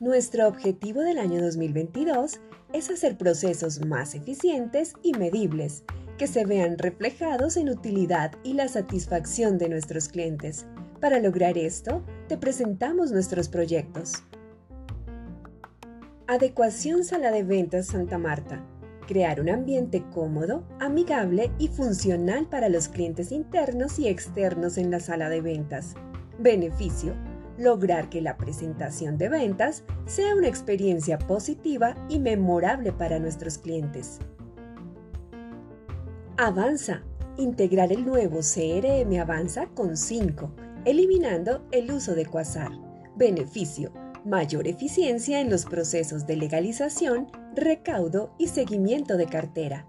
Nuestro objetivo del año 2022 es hacer procesos más eficientes y medibles, que se vean reflejados en utilidad y la satisfacción de nuestros clientes. Para lograr esto, te presentamos nuestros proyectos. Adecuación Sala de Ventas Santa Marta. Crear un ambiente cómodo, amigable y funcional para los clientes internos y externos en la sala de ventas. Beneficio. Lograr que la presentación de ventas sea una experiencia positiva y memorable para nuestros clientes. Avanza. Integrar el nuevo CRM Avanza con 5, eliminando el uso de Quasar. Beneficio mayor eficiencia en los procesos de legalización, recaudo y seguimiento de cartera.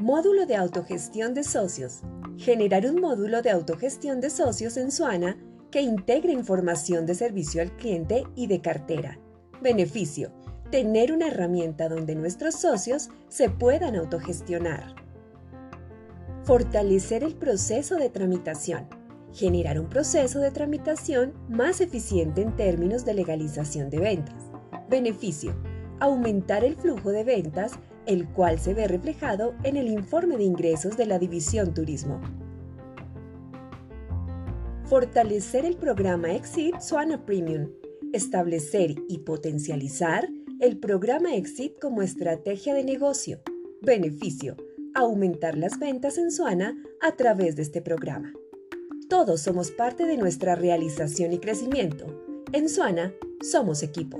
Módulo de autogestión de socios. Generar un módulo de autogestión de socios en Suana que integre información de servicio al cliente y de cartera. Beneficio. Tener una herramienta donde nuestros socios se puedan autogestionar. Fortalecer el proceso de tramitación generar un proceso de tramitación más eficiente en términos de legalización de ventas. Beneficio, aumentar el flujo de ventas, el cual se ve reflejado en el informe de ingresos de la División Turismo. Fortalecer el programa Exit Suana Premium. Establecer y potencializar el programa Exit como estrategia de negocio. Beneficio, aumentar las ventas en Suana a través de este programa. Todos somos parte de nuestra realización y crecimiento. En Suana, somos equipo.